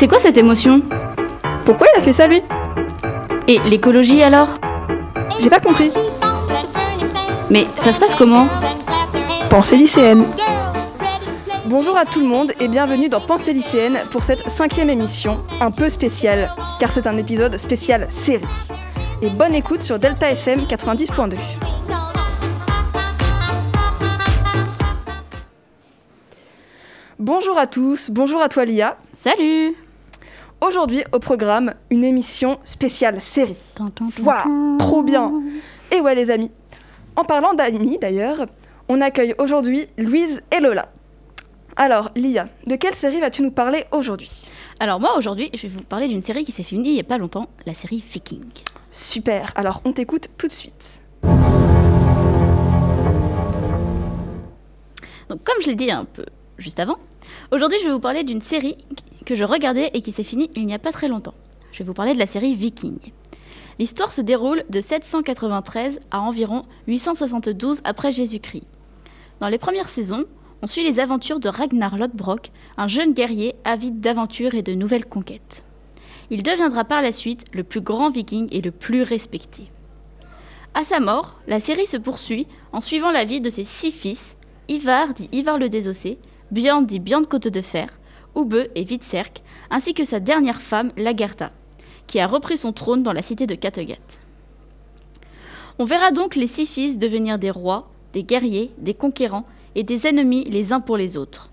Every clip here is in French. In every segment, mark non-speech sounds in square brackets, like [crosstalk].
C'est quoi cette émotion Pourquoi il a fait ça lui? Et l'écologie alors? J'ai pas compris. Mais ça se passe comment? Pensée lycéenne. Bonjour à tout le monde et bienvenue dans Pensée lycéenne pour cette cinquième émission, un peu spéciale, car c'est un épisode spécial série. Et bonne écoute sur Delta FM 90.2. Bonjour à tous, bonjour à toi Lia. Salut Aujourd'hui au programme, une émission spéciale série. Waouh, trop bien Et ouais les amis, en parlant d'amis d'ailleurs, on accueille aujourd'hui Louise et Lola. Alors Lia, de quelle série vas-tu nous parler aujourd'hui? Alors moi aujourd'hui, je vais vous parler d'une série qui s'est finie il n'y a pas longtemps, la série Viking. Super, alors on t'écoute tout de suite. Donc comme je l'ai dit un peu juste avant, aujourd'hui je vais vous parler d'une série que je regardais et qui s'est finie il n'y a pas très longtemps. Je vais vous parler de la série Viking. L'histoire se déroule de 793 à environ 872 après Jésus-Christ. Dans les premières saisons, on suit les aventures de Ragnar Lodbrok, un jeune guerrier avide d'aventures et de nouvelles conquêtes. Il deviendra par la suite le plus grand viking et le plus respecté. À sa mort, la série se poursuit en suivant la vie de ses six fils, Ivar dit Ivar le Désossé, Björn dit Björn Côte de Fer, Ube et Vitserk, ainsi que sa dernière femme, Lagertha, qui a repris son trône dans la cité de Kattegat. On verra donc les six fils devenir des rois, des guerriers, des conquérants et des ennemis les uns pour les autres.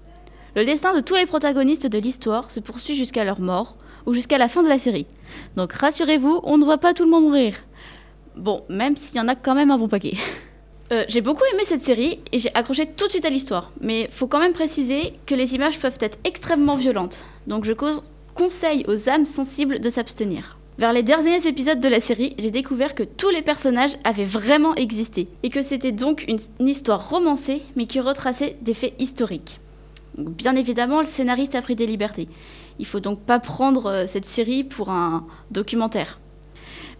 Le destin de tous les protagonistes de l'histoire se poursuit jusqu'à leur mort ou jusqu'à la fin de la série. Donc rassurez-vous, on ne voit pas tout le monde mourir. Bon, même s'il y en a quand même un bon paquet. [laughs] Euh, j'ai beaucoup aimé cette série et j'ai accroché tout de suite à l'histoire. Mais faut quand même préciser que les images peuvent être extrêmement violentes. Donc je co- conseille aux âmes sensibles de s'abstenir. Vers les derniers épisodes de la série, j'ai découvert que tous les personnages avaient vraiment existé et que c'était donc une, une histoire romancée mais qui retraçait des faits historiques. Donc, bien évidemment, le scénariste a pris des libertés. Il faut donc pas prendre euh, cette série pour un documentaire.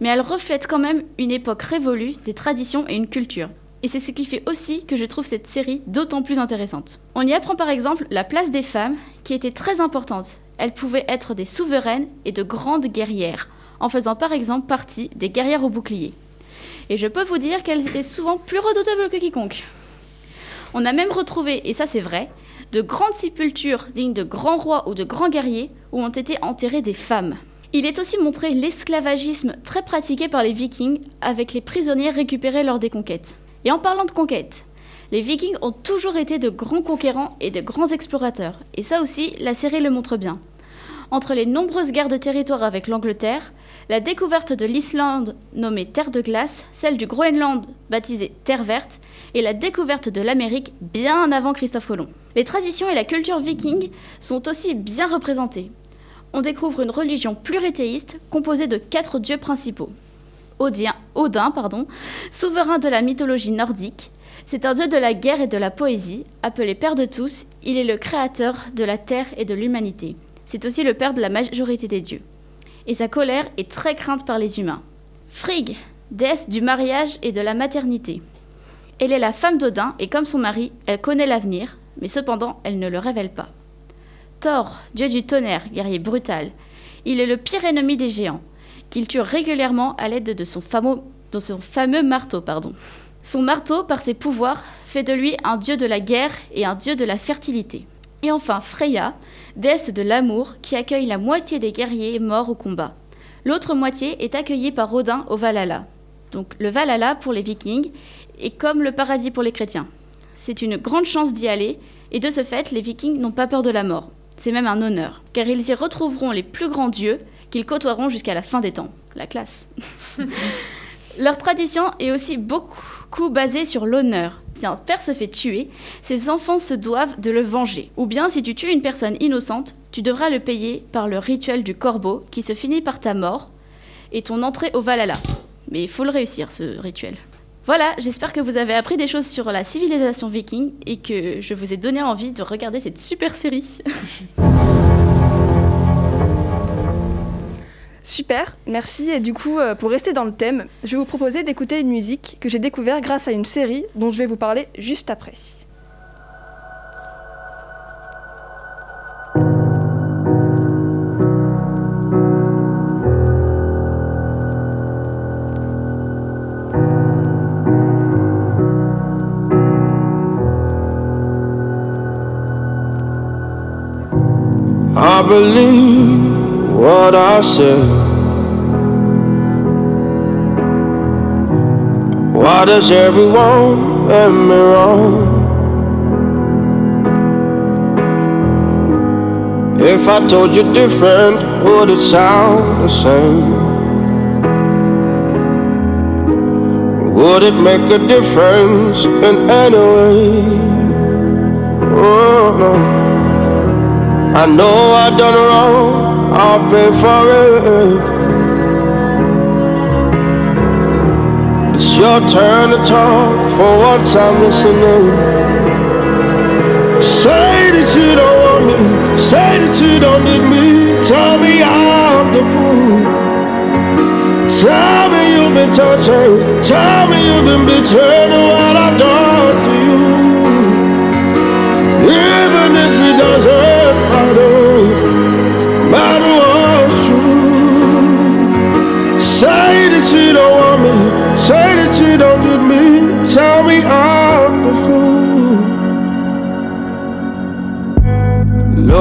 Mais elle reflète quand même une époque révolue, des traditions et une culture. Et c'est ce qui fait aussi que je trouve cette série d'autant plus intéressante. On y apprend par exemple la place des femmes, qui était très importante. Elles pouvaient être des souveraines et de grandes guerrières, en faisant par exemple partie des guerrières au bouclier. Et je peux vous dire qu'elles étaient souvent plus redoutables que quiconque. On a même retrouvé, et ça c'est vrai, de grandes sépultures dignes de grands rois ou de grands guerriers où ont été enterrées des femmes. Il est aussi montré l'esclavagisme très pratiqué par les vikings avec les prisonniers récupérés lors des conquêtes. Et en parlant de conquêtes, les vikings ont toujours été de grands conquérants et de grands explorateurs. Et ça aussi, la série le montre bien. Entre les nombreuses guerres de territoire avec l'Angleterre, la découverte de l'Islande nommée Terre de glace, celle du Groenland baptisée Terre verte, et la découverte de l'Amérique bien avant Christophe Colomb. Les traditions et la culture viking sont aussi bien représentées. On découvre une religion plurithéiste composée de quatre dieux principaux. Odin, souverain de la mythologie nordique, c'est un dieu de la guerre et de la poésie, appelé père de tous, il est le créateur de la terre et de l'humanité. C'est aussi le père de la majorité des dieux. Et sa colère est très crainte par les humains. Frigg, déesse du mariage et de la maternité. Elle est la femme d'Odin et comme son mari, elle connaît l'avenir, mais cependant elle ne le révèle pas. Thor, dieu du tonnerre, guerrier brutal, il est le pire ennemi des géants, qu'il tue régulièrement à l'aide de son fameux, marteau. Son marteau, par ses pouvoirs, fait de lui un dieu de la guerre et un dieu de la fertilité. Et enfin Freya, déesse de l'amour, qui accueille la moitié des guerriers morts au combat. L'autre moitié est accueillie par Odin au Valhalla. Donc le Valhalla pour les vikings est comme le paradis pour les chrétiens. C'est une grande chance d'y aller, et de ce fait, les vikings n'ont pas peur de la mort. C'est même un honneur, car ils y retrouveront les plus grands dieux qu'ils côtoieront jusqu'à la fin des temps. La classe. [laughs] Leur tradition est aussi beaucoup basée sur l'honneur. Si un père se fait tuer, ses enfants se doivent de le venger. Ou bien si tu tues une personne innocente, tu devras le payer par le rituel du corbeau qui se finit par ta mort et ton entrée au Valhalla. Mais il faut le réussir, ce rituel. Voilà, j'espère que vous avez appris des choses sur la civilisation viking et que je vous ai donné envie de regarder cette super série. [laughs] Super, merci. Et du coup, euh, pour rester dans le thème, je vais vous proposer d'écouter une musique que j'ai découverte grâce à une série dont je vais vous parler juste après. Said. Why does everyone let me wrong? If I told you different, would it sound the same? Would it make a difference in any way? Oh no. I know I done wrong, I'll pay for it. It's your turn to talk, for once I'm listening. Say that you don't want me, say that you don't need me. Tell me I'm the fool. Tell me you've been tortured, tell me you've been betrayed,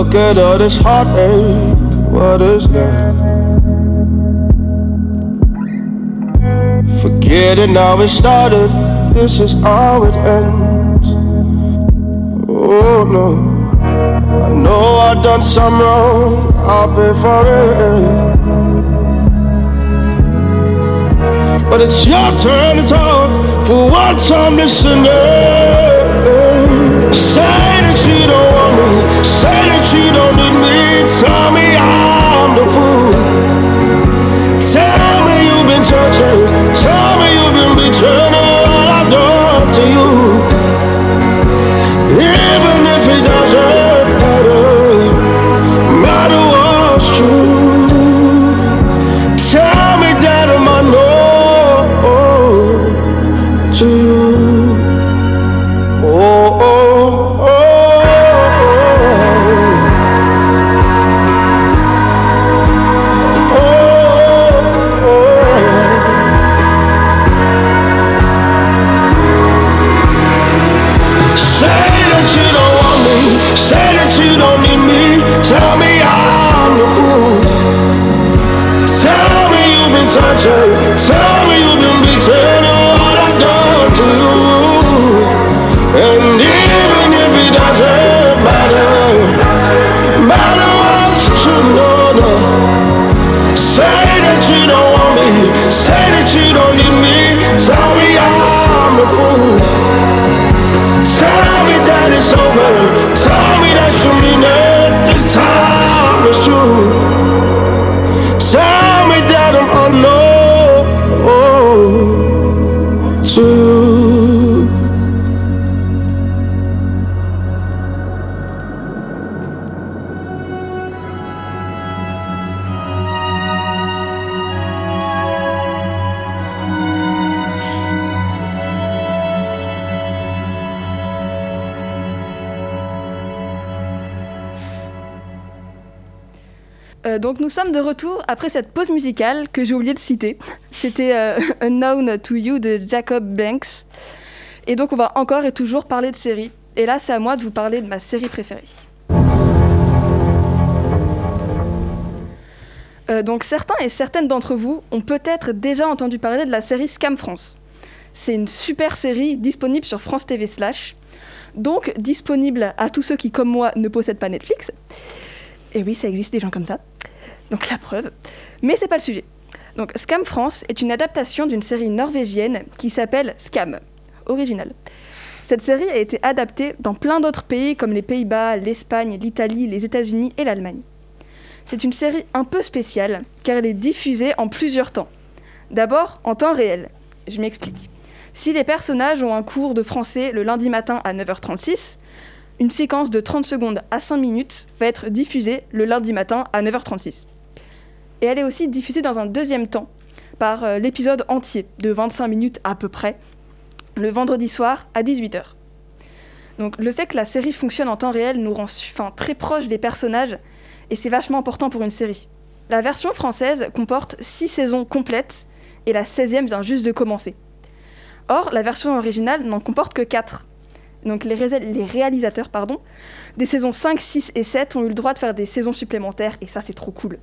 Look at all this heartache, what is left? Forgetting how it started, this is how it ends. Oh no, I know I've done some wrong, I'll pay for it. But it's your turn to talk, for once I'm listening. Say that you don't say that you don't need me. Tell me I'm the fool. Tell me you've been tortured, tell me you've been betrayed, what I've done to you. Even if it doesn't matter, matter what's true. Tell me that I'm unknown to you. Say that you don't want me, say that you don't need me. Tell me I'm the fool. Tell me that it's over. Tell me that you mean it. This time Euh, donc nous sommes de retour après cette pause musicale que j'ai oublié de citer. C'était euh, [laughs] Unknown to You de Jacob Banks. Et donc on va encore et toujours parler de séries. Et là c'est à moi de vous parler de ma série préférée. Euh, donc certains et certaines d'entre vous ont peut-être déjà entendu parler de la série Scam France. C'est une super série disponible sur France TV slash, donc disponible à tous ceux qui comme moi ne possèdent pas Netflix. Et oui, ça existe des gens comme ça. Donc la preuve. Mais c'est pas le sujet. Donc Scam France est une adaptation d'une série norvégienne qui s'appelle Scam, original. Cette série a été adaptée dans plein d'autres pays comme les Pays-Bas, l'Espagne, l'Italie, les États-Unis et l'Allemagne. C'est une série un peu spéciale car elle est diffusée en plusieurs temps. D'abord en temps réel. Je m'explique. Si les personnages ont un cours de français le lundi matin à 9h36, une séquence de 30 secondes à 5 minutes va être diffusée le lundi matin à 9h36. Et elle est aussi diffusée dans un deuxième temps, par euh, l'épisode entier de 25 minutes à peu près, le vendredi soir à 18h. Donc le fait que la série fonctionne en temps réel nous rend enfin, très proches des personnages, et c'est vachement important pour une série. La version française comporte 6 saisons complètes, et la 16e vient juste de commencer. Or, la version originale n'en comporte que 4. donc les, les réalisateurs pardon, des saisons 5, 6 et 7 ont eu le droit de faire des saisons supplémentaires et ça c'est trop cool.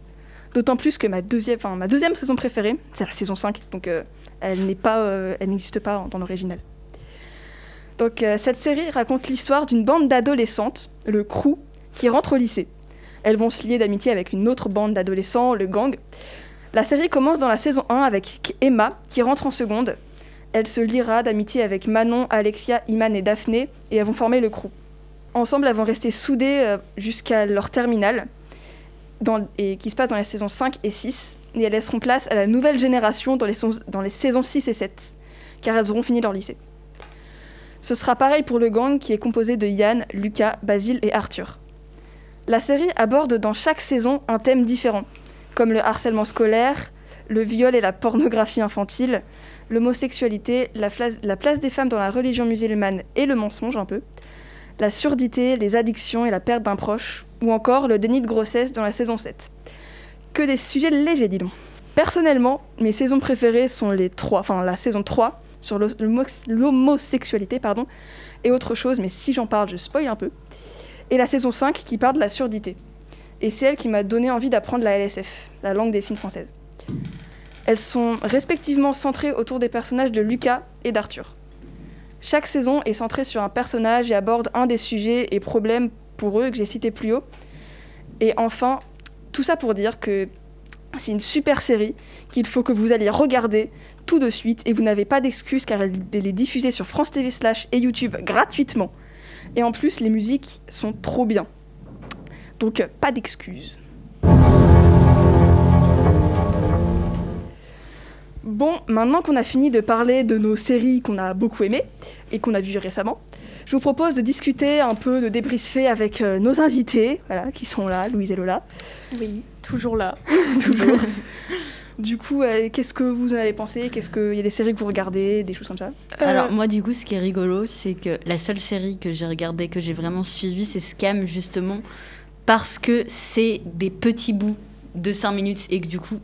D'autant plus que ma deuxième, ma deuxième saison préférée, c'est la saison 5, donc elle n'est pas, elle n'existe pas dans l'original. Donc cette série raconte l'histoire d'une bande d'adolescentes, le crew, qui rentrent au lycée. Elles vont se lier d'amitié avec une autre bande d'adolescents, le gang. La série commence dans la saison 1 avec Emma qui rentre en seconde. Elle se liera d'amitié avec Manon, Alexia, Iman et Daphné et elles vont former le crew. Ensemble, elles vont rester soudées euh, jusqu'à leur terminale, et qui se passe dans les saisons 5 et 6. Et elles laisseront place à la nouvelle génération dans les, saisons 6 et 7, car elles auront fini leur lycée. Ce sera pareil pour le gang qui est composé de Yann, Lucas, Basile et Arthur. La série aborde dans chaque saison un thème différent, comme le harcèlement scolaire, le viol et la pornographie infantile, l'homosexualité, la, place des femmes dans la religion musulmane et le mensonge un peu, la surdité, les addictions et la perte d'un proche, ou encore le déni de grossesse dans la saison 7. Que des sujets légers, dis donc. Personnellement, mes saisons préférées sont les enfin la saison 3 sur l'homosexualité, pardon, et autre chose, mais si j'en parle, je spoil un peu et la saison 5 qui parle de la surdité. Et c'est elle qui m'a donné envie d'apprendre la LSF, la langue des signes française. Elles sont respectivement centrées autour des personnages de Lucas et d'Arthur. Chaque saison est centrée sur un personnage et aborde un des sujets et problèmes pour eux que j'ai cités plus haut. Et enfin, tout ça pour dire que c'est une super série qu'il faut que vous alliez regarder tout de suite et vous n'avez pas d'excuses car elle est diffusée sur France TV slash et YouTube gratuitement. Et en plus, les musiques sont trop bien. Donc, pas d'excuses. Bon, maintenant qu'on a fini de parler de nos séries qu'on a beaucoup aimées et qu'on a vues récemment, je vous propose de discuter un peu, de débriefer avec euh, nos invités, voilà, qui sont là, Louise et Lola. Oui, toujours là. [laughs] toujours. Du coup, euh, qu'est-ce que vous en avez pensé? Qu'est-ce qu'il y a des séries que vous regardez, des choses comme ça? Euh, Alors moi, du coup, ce qui est rigolo, c'est que la seule série que j'ai regardée, que j'ai vraiment suivie, c'est Scam justement parce que c'est des petits bouts de 5 minutes et que du coup,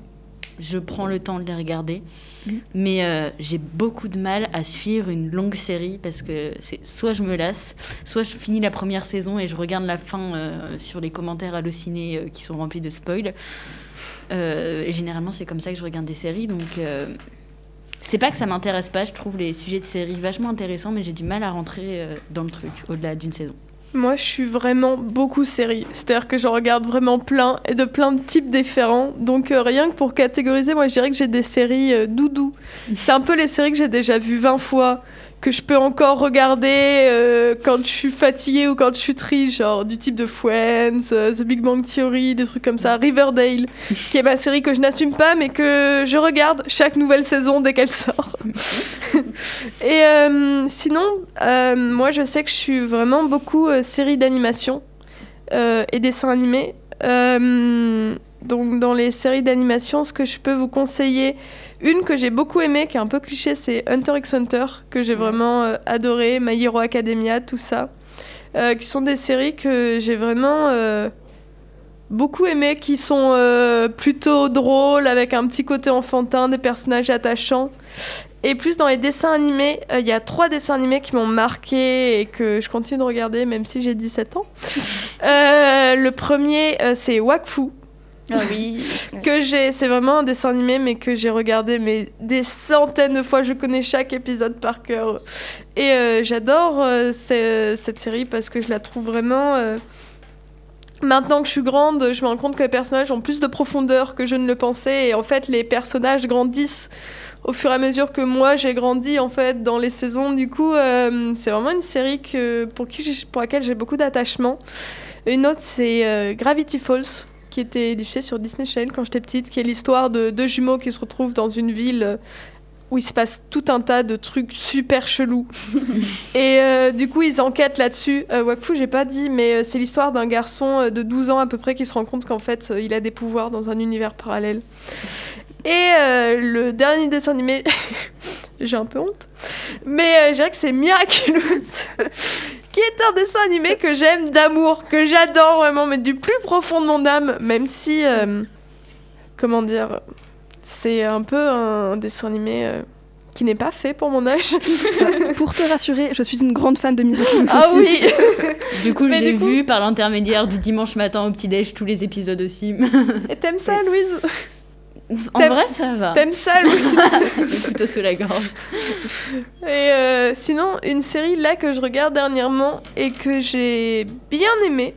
je prends le temps de les regarder. Mm. Mais euh, j'ai beaucoup de mal à suivre une longue série parce que c'est soit je me lasse, soit je finis la première saison et je regarde la fin sur les commentaires hallucinés qui sont remplis de spoils. Euh, et généralement, c'est comme ça que je regarde des séries. Donc, euh, c'est pas que ça m'intéresse pas. Je trouve les sujets de séries vachement intéressants, mais j'ai du mal à rentrer euh, dans le truc au-delà d'une saison. Moi, je suis vraiment beaucoup série. C'est-à-dire que je regarde vraiment plein et de plein de types différents. Donc, rien que pour catégoriser, moi, je dirais que j'ai des séries doudou. C'est un peu les séries que j'ai déjà vues 20 fois que je peux encore regarder euh, quand je suis fatiguée ou quand je suis triste, genre du type de Friends, euh, The Big Bang Theory, des trucs comme ça, Riverdale, qui est ma série que je n'assume pas mais que je regarde chaque nouvelle saison dès qu'elle sort. [laughs] et euh, sinon, moi je sais que je suis vraiment beaucoup série d'animation et dessins animés. Donc dans les séries d'animation, ce que je peux vous conseiller, une que j'ai beaucoup aimée, qui est un peu cliché, c'est Hunter x Hunter, que j'ai vraiment euh, adoré, My Hero Academia, tout ça. Euh, qui sont des séries que j'ai vraiment euh, beaucoup aimées, qui sont plutôt drôles, avec un petit côté enfantin, des personnages attachants. Et plus dans les dessins animés, il y a trois dessins animés qui m'ont marqué et que je continue de regarder même si j'ai 17 ans. [laughs] le premier, c'est Wakfu, ah [laughs] que j'ai, c'est vraiment un dessin animé, mais que j'ai regardé mais des centaines de fois. Je connais chaque épisode par cœur. Et euh, j'adore euh, cette série parce que je la trouve vraiment. Euh, maintenant que je suis grande, je me rends compte que les personnages ont plus de profondeur que je ne le pensais. Et en fait, les personnages grandissent au fur et à mesure que moi j'ai grandi en fait dans les saisons. Du coup, c'est vraiment une série que, pour, qui pour laquelle j'ai beaucoup d'attachement. Une autre, c'est Gravity Falls qui était diffusée sur Disney Channel quand j'étais petite, qui est l'histoire de deux jumeaux qui se retrouvent dans une ville euh, où il se passe tout un tas de trucs super chelous. [laughs] et euh, du coup, ils enquêtent là-dessus. Euh, Wakfu, j'ai pas dit, mais euh, c'est l'histoire d'un garçon de 12 ans à peu près qui se rend compte qu'en fait, il a des pouvoirs dans un univers parallèle. Et le dernier dessin animé, [laughs] j'ai un peu honte, mais je dirais que c'est Miraculous qui est un dessin animé que j'aime d'amour, que j'adore vraiment, mais du plus profond de mon âme, même si, euh, comment dire, c'est un peu un dessin animé euh, qui n'est pas fait pour mon âge. [laughs] Pour te rassurer, je suis une grande fan de Miraculous ah aussi. oui [laughs] Du coup, j'ai coup- vu par l'intermédiaire du dimanche matin au petit-déj tous les épisodes aussi. Et t'aimes ça, [laughs] Louise? En vrai, ça va. T'aimes ça, Louise [laughs] Le couteau sous la gorge. Et euh, sinon, une série là que je regarde dernièrement et que j'ai bien aimé,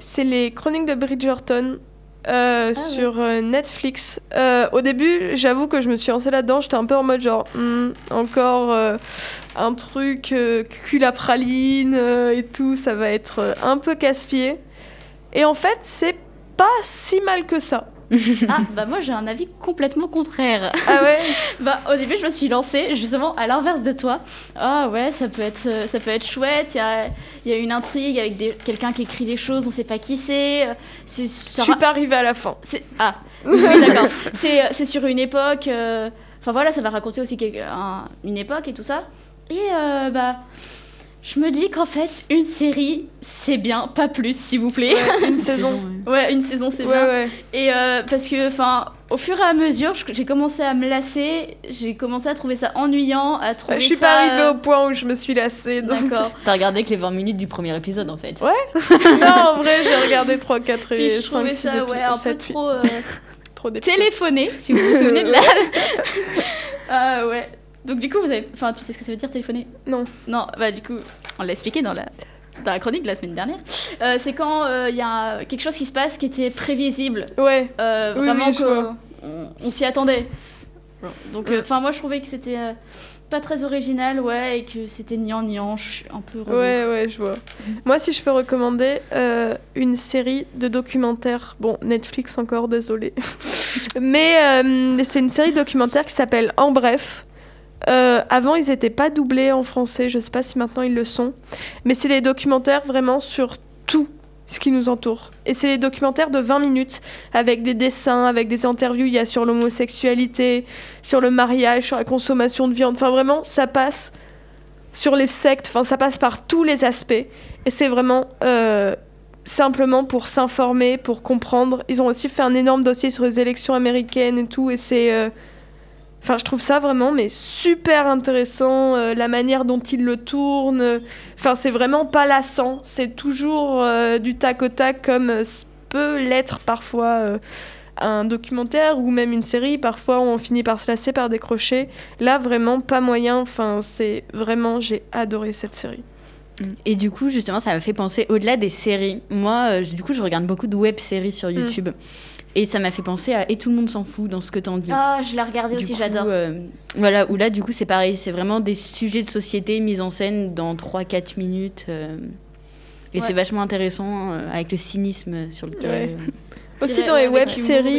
c'est les Chroniques de Bridgerton euh, ouais. sur euh, Netflix. Euh, au début, j'avoue que je me suis lancée là-dedans, j'étais un peu en mode genre, Hmm, encore un truc cul à praline et tout, ça va être un peu casse-pied. Et en fait, c'est pas si mal que ça. [laughs] Ah, bah moi j'ai un avis complètement contraire. Ah ouais? [laughs] Bah au début je me suis lancée justement à l'inverse de toi. Ah ouais, ça peut être, euh, ça peut être chouette. Il y a, y a une intrigue avec quelqu'un qui écrit des choses, on sait pas qui c'est. euh, Je suis pas arrivée à la fin. Ah, [laughs] oui d'accord. C'est euh, c'est sur une époque. euh, Enfin voilà, ça va raconter aussi un- une époque et tout ça. Et euh, bah. Je me dis qu'en fait, une série, c'est bien, pas plus, s'il vous plaît. Ouais, une [laughs] saison. Ouais, une saison, c'est Ouais, bien. ouais. Et euh, parce que, enfin, au fur et à mesure, j'ai commencé à me lasser, j'ai commencé à trouver ça ennuyant, à trouver Bah, je suis ça, pas arrivée euh, au point où je me suis lassée. Donc... D'accord. T'as regardé que les 20 minutes du premier épisode en fait. [laughs] non, en vrai, j'ai regardé 3, 4 Puis et je 5, trouvais 6 ça ouais, un peu trop euh, [laughs] trop téléphoné, si vous vous souvenez de la. Ah ouais. Donc du coup, vous avez, enfin, tu sais ce que ça veut dire téléphoner? Non. Non, bah du coup, on l'a expliqué dans la dans la chronique de la semaine dernière. Euh, c'est quand euh, il y a quelque chose qui se passe qui était prévisible. Ouais, Euh, Oui, vraiment oui, je que vois. on, on s'y attendait. Donc, Mm. enfin, moi, je trouvais que c'était euh, pas très original, ouais, et que c'était niant ch- un peu. relou. ouais, ouais, je vois. Moi, si je peux recommander euh, une série de documentaires, bon, Netflix encore, désolé. [laughs] Mais euh, c'est une série documentaire qui s'appelle En Bref. Euh, avant, ils n'étaient pas doublés en français, je sais pas si maintenant ils le sont. Mais c'est des documentaires vraiment sur tout ce qui nous entoure. Et c'est des documentaires de 20 minutes avec des dessins, avec des interviews. Il y a sur l'homosexualité, sur le mariage, sur la consommation de viande. Enfin, vraiment, ça passe sur les sectes. Enfin, ça passe par tous les aspects. Et c'est vraiment euh, simplement pour s'informer, pour comprendre. Ils ont aussi fait un énorme dossier sur les élections américaines et tout. Et c'est. euh, Enfin, je trouve ça vraiment mais super intéressant, euh, la manière dont ils le tournent. euh, Enfin, c'est vraiment pas lassant. C'est toujours euh, du tac au tac comme euh, peut l'être parfois euh, un documentaire ou même une série. Parfois, on finit par se lasser, par décrocher. Là, vraiment pas moyen. Enfin, c'est vraiment, j'ai adoré cette série. Et du coup, justement, ça m'a fait penser au-delà des séries. Moi, je- du coup, je regarde beaucoup de web-séries sur YouTube. Et ça m'a fait penser à Et tout le monde s'en fout dans ce que t'en dis. Ah, je l'ai regardé Du aussi, j'adore. euh, voilà, où là, du coup, c'est pareil. C'est vraiment des sujets de société mis en scène dans 3-4 minutes. euh, et Ouais. c'est vachement intéressant euh, avec le cynisme sur lequel. Ouais. [laughs] Aussi dans les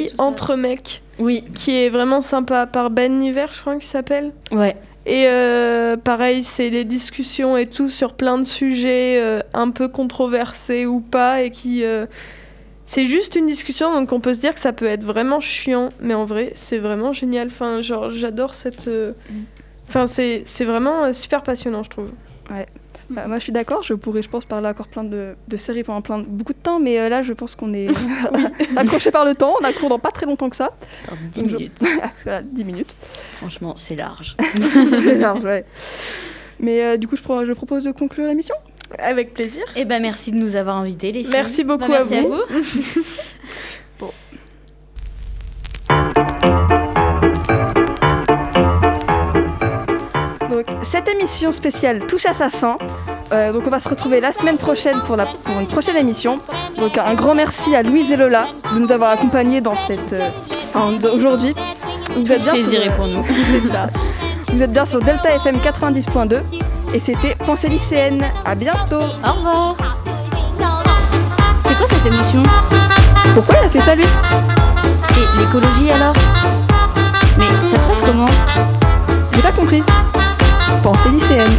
tout ça. Entre mecs, Oui, qui est vraiment sympa, par Ben Niver, je crois qu'il s'appelle. ouais. Et euh, pareil, c'est des discussions et tout sur plein de sujets euh, un peu controversés ou pas, et qui. euh, c'est juste une discussion, donc on peut se dire que ça peut être vraiment chiant, mais en vrai, c'est vraiment génial. Enfin, genre, j'adore cette. euh, Enfin, c'est c'est vraiment euh, super passionnant, je trouve. Bah, moi, je suis d'accord. Je pourrais, je pense, parler encore plein de, de séries pendant plein de- beaucoup de temps, mais euh, là, je pense qu'on est [laughs] [laughs] accroché par le temps. On a cours dans pas très longtemps que ça. Dans 10 Donc, je- minutes. [laughs] Voilà, 10 minutes. Franchement, c'est large. C'est large, ouais. Mais euh, du coup, je, pro- je propose de conclure l'émission. Avec plaisir. Et ben merci de nous avoir invités, les filles. Merci Bah, beaucoup merci à à vous. vous. [laughs] Donc, cette émission spéciale touche à sa fin. Euh, donc, on va se retrouver la semaine prochaine pour, la, pour une prochaine émission. Donc, un grand merci à Louise et Lola de nous avoir accompagnés dans cette. euh, aujourd'hui. Vous êtes bien Plaisir sur, pour nous. [laughs] Ça. Vous êtes bien sur Delta FM 90.2 et c'était Pensée lycéenne. À bientôt. Au revoir. C'est quoi cette émission? Pourquoi il a fait ça lui? Et l'écologie alors? Mais ça se passe comment? J'ai pas compris. Pensée lycéenne.